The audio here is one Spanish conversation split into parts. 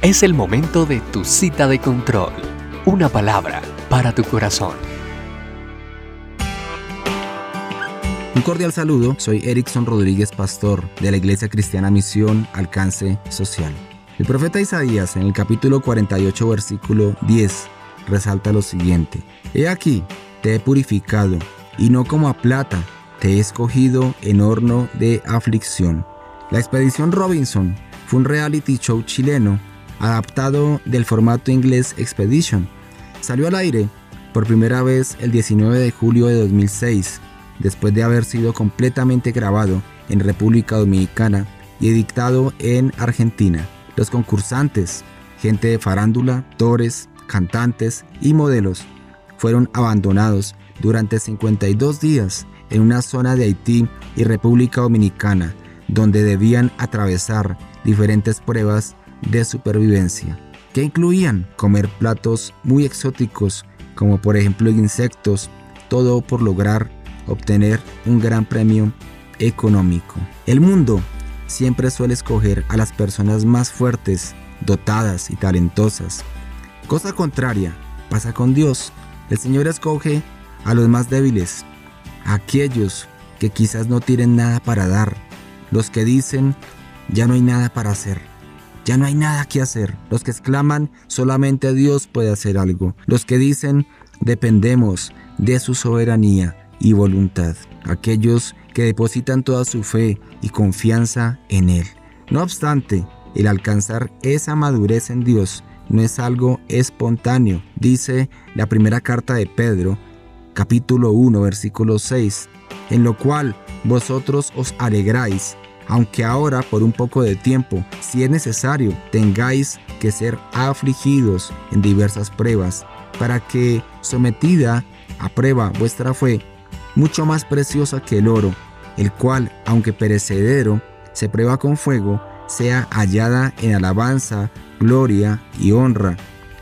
Es el momento de tu cita de control. Una palabra para tu corazón. Un cordial saludo, soy Erickson Rodríguez Pastor de la Iglesia Cristiana Misión Alcance Social. El profeta Isaías en el capítulo 48 versículo 10 resalta lo siguiente. He aquí, te he purificado, y no como a plata, te he escogido en horno de aflicción. La expedición Robinson fue un reality show chileno adaptado del formato inglés Expedition. Salió al aire por primera vez el 19 de julio de 2006, después de haber sido completamente grabado en República Dominicana y editado en Argentina. Los concursantes, gente de farándula, actores, cantantes y modelos, fueron abandonados durante 52 días en una zona de Haití y República Dominicana, donde debían atravesar diferentes pruebas de supervivencia, que incluían comer platos muy exóticos, como por ejemplo insectos, todo por lograr obtener un gran premio económico. El mundo siempre suele escoger a las personas más fuertes, dotadas y talentosas. Cosa contraria pasa con Dios. El Señor escoge a los más débiles, a aquellos que quizás no tienen nada para dar, los que dicen, ya no hay nada para hacer. Ya no hay nada que hacer. Los que exclaman, solamente Dios puede hacer algo. Los que dicen, dependemos de su soberanía y voluntad. Aquellos que depositan toda su fe y confianza en Él. No obstante, el alcanzar esa madurez en Dios no es algo espontáneo, dice la primera carta de Pedro, capítulo 1, versículo 6, en lo cual vosotros os alegráis aunque ahora por un poco de tiempo, si es necesario, tengáis que ser afligidos en diversas pruebas, para que, sometida a prueba vuestra fe, mucho más preciosa que el oro, el cual, aunque perecedero, se prueba con fuego, sea hallada en alabanza, gloria y honra,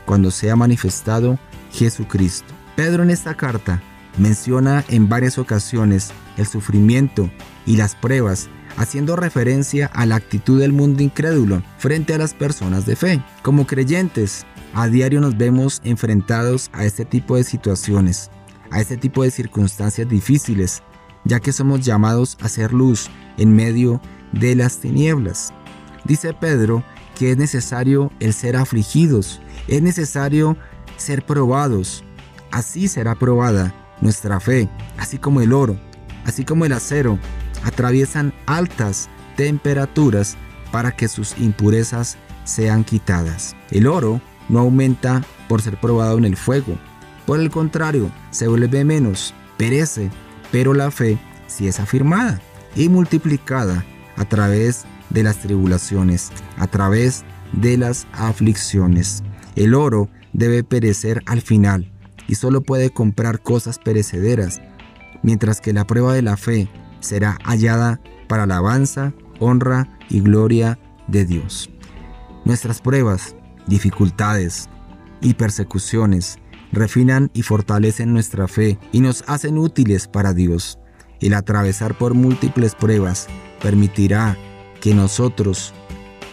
cuando sea manifestado Jesucristo. Pedro en esta carta menciona en varias ocasiones el sufrimiento y las pruebas haciendo referencia a la actitud del mundo incrédulo frente a las personas de fe. Como creyentes, a diario nos vemos enfrentados a este tipo de situaciones, a este tipo de circunstancias difíciles, ya que somos llamados a ser luz en medio de las tinieblas. Dice Pedro que es necesario el ser afligidos, es necesario ser probados. Así será probada nuestra fe, así como el oro, así como el acero, atraviesan altas temperaturas para que sus impurezas sean quitadas. El oro no aumenta por ser probado en el fuego. Por el contrario, se vuelve menos, perece, pero la fe sí es afirmada y multiplicada a través de las tribulaciones, a través de las aflicciones. El oro debe perecer al final y solo puede comprar cosas perecederas, mientras que la prueba de la fe será hallada para alabanza, honra y gloria de Dios. Nuestras pruebas, dificultades y persecuciones refinan y fortalecen nuestra fe y nos hacen útiles para Dios. El atravesar por múltiples pruebas permitirá que nosotros,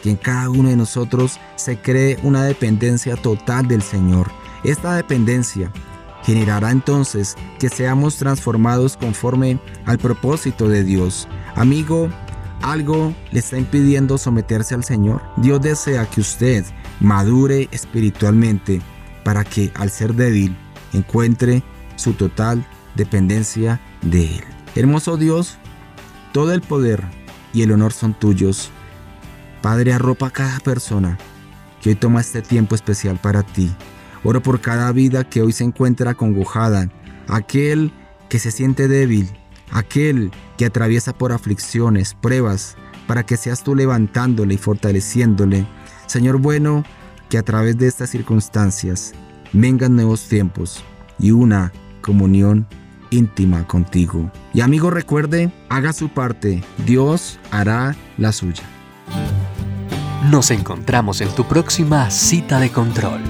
que en cada uno de nosotros se cree una dependencia total del Señor. Esta dependencia generará entonces que seamos transformados conforme al propósito de Dios. Amigo, ¿algo le está impidiendo someterse al Señor? Dios desea que usted madure espiritualmente para que al ser débil encuentre su total dependencia de Él. Hermoso Dios, todo el poder y el honor son tuyos. Padre, arropa a cada persona que hoy toma este tiempo especial para ti. Oro por cada vida que hoy se encuentra congojada, aquel que se siente débil, aquel que atraviesa por aflicciones, pruebas, para que seas tú levantándole y fortaleciéndole. Señor bueno, que a través de estas circunstancias vengan nuevos tiempos y una comunión íntima contigo. Y amigo recuerde, haga su parte, Dios hará la suya. Nos encontramos en tu próxima cita de control.